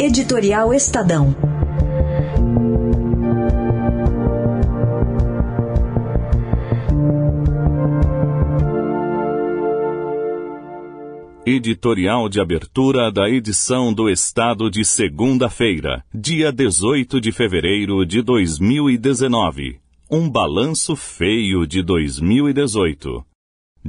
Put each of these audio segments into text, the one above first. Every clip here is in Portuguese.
Editorial Estadão. Editorial de abertura da edição do Estado de segunda-feira, dia 18 de fevereiro de 2019. Um balanço feio de 2018.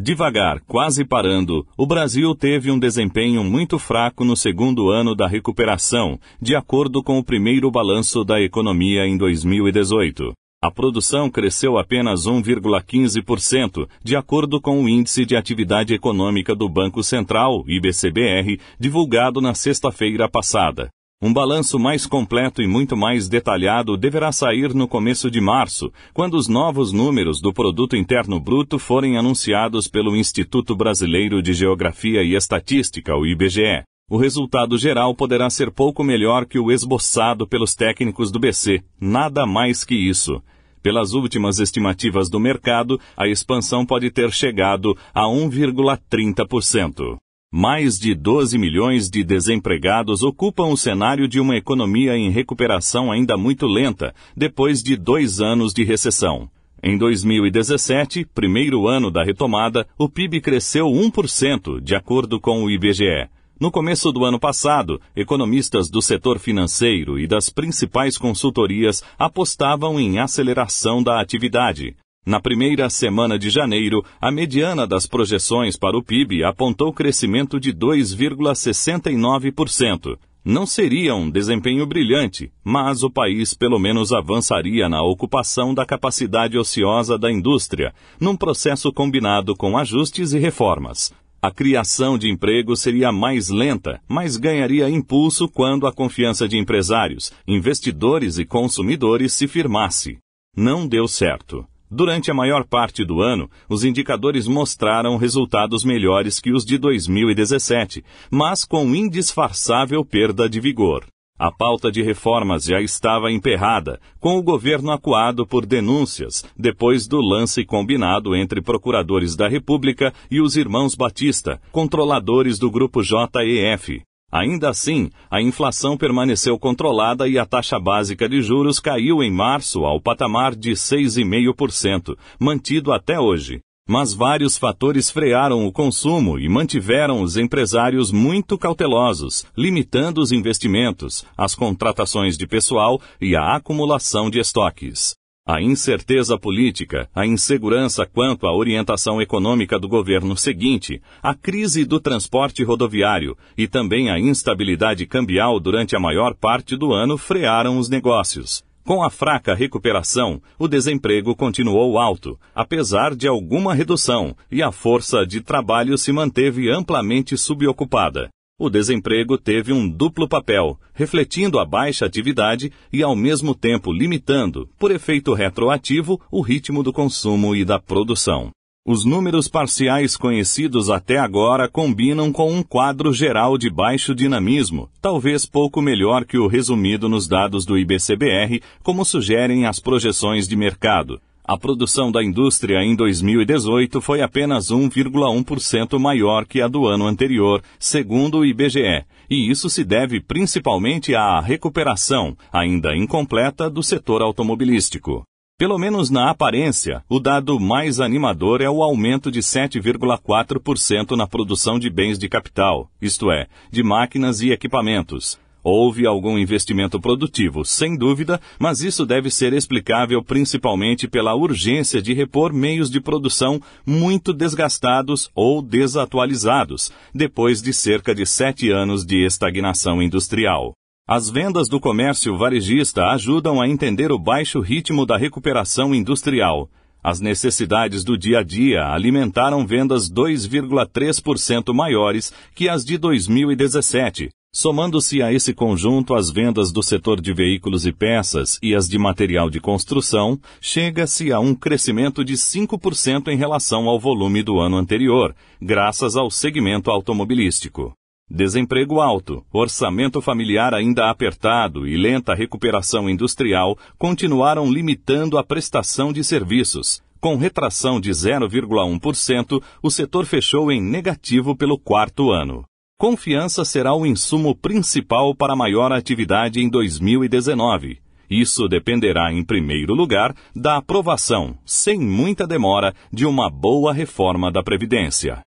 Devagar, quase parando, o Brasil teve um desempenho muito fraco no segundo ano da recuperação, de acordo com o primeiro balanço da economia em 2018. A produção cresceu apenas 1,15%, de acordo com o Índice de Atividade Econômica do Banco Central, IBCBR, divulgado na sexta-feira passada. Um balanço mais completo e muito mais detalhado deverá sair no começo de março, quando os novos números do Produto Interno Bruto forem anunciados pelo Instituto Brasileiro de Geografia e Estatística, o IBGE. O resultado geral poderá ser pouco melhor que o esboçado pelos técnicos do BC, nada mais que isso. Pelas últimas estimativas do mercado, a expansão pode ter chegado a 1,30%. Mais de 12 milhões de desempregados ocupam o cenário de uma economia em recuperação ainda muito lenta, depois de dois anos de recessão. Em 2017, primeiro ano da retomada, o PIB cresceu 1%, de acordo com o IBGE. No começo do ano passado, economistas do setor financeiro e das principais consultorias apostavam em aceleração da atividade. Na primeira semana de janeiro, a mediana das projeções para o PIB apontou crescimento de 2,69%. Não seria um desempenho brilhante, mas o país pelo menos avançaria na ocupação da capacidade ociosa da indústria, num processo combinado com ajustes e reformas. A criação de emprego seria mais lenta, mas ganharia impulso quando a confiança de empresários, investidores e consumidores se firmasse. Não deu certo. Durante a maior parte do ano, os indicadores mostraram resultados melhores que os de 2017, mas com indisfarçável perda de vigor. A pauta de reformas já estava emperrada, com o governo acuado por denúncias, depois do lance combinado entre procuradores da República e os irmãos Batista, controladores do grupo JEF. Ainda assim, a inflação permaneceu controlada e a taxa básica de juros caiu em março ao patamar de 6,5%, mantido até hoje mas vários fatores frearam o consumo e mantiveram os empresários muito cautelosos, limitando os investimentos, as contratações de pessoal e a acumulação de estoques. A incerteza política, a insegurança quanto à orientação econômica do governo seguinte, a crise do transporte rodoviário e também a instabilidade cambial durante a maior parte do ano frearam os negócios. Com a fraca recuperação, o desemprego continuou alto, apesar de alguma redução, e a força de trabalho se manteve amplamente subocupada. O desemprego teve um duplo papel, refletindo a baixa atividade e, ao mesmo tempo, limitando, por efeito retroativo, o ritmo do consumo e da produção. Os números parciais conhecidos até agora combinam com um quadro geral de baixo dinamismo, talvez pouco melhor que o resumido nos dados do IBCBR, como sugerem as projeções de mercado. A produção da indústria em 2018 foi apenas 1,1% maior que a do ano anterior, segundo o IBGE, e isso se deve principalmente à recuperação, ainda incompleta, do setor automobilístico. Pelo menos na aparência, o dado mais animador é o aumento de 7,4% na produção de bens de capital, isto é, de máquinas e equipamentos. Houve algum investimento produtivo, sem dúvida, mas isso deve ser explicável principalmente pela urgência de repor meios de produção muito desgastados ou desatualizados, depois de cerca de sete anos de estagnação industrial. As vendas do comércio varejista ajudam a entender o baixo ritmo da recuperação industrial. As necessidades do dia a dia alimentaram vendas 2,3% maiores que as de 2017. Somando-se a esse conjunto as vendas do setor de veículos e peças e as de material de construção, chega-se a um crescimento de 5% em relação ao volume do ano anterior, graças ao segmento automobilístico. Desemprego alto, orçamento familiar ainda apertado e lenta recuperação industrial continuaram limitando a prestação de serviços. Com retração de 0,1%, o setor fechou em negativo pelo quarto ano. Confiança será o insumo principal para maior atividade em 2019. Isso dependerá, em primeiro lugar, da aprovação, sem muita demora, de uma boa reforma da Previdência.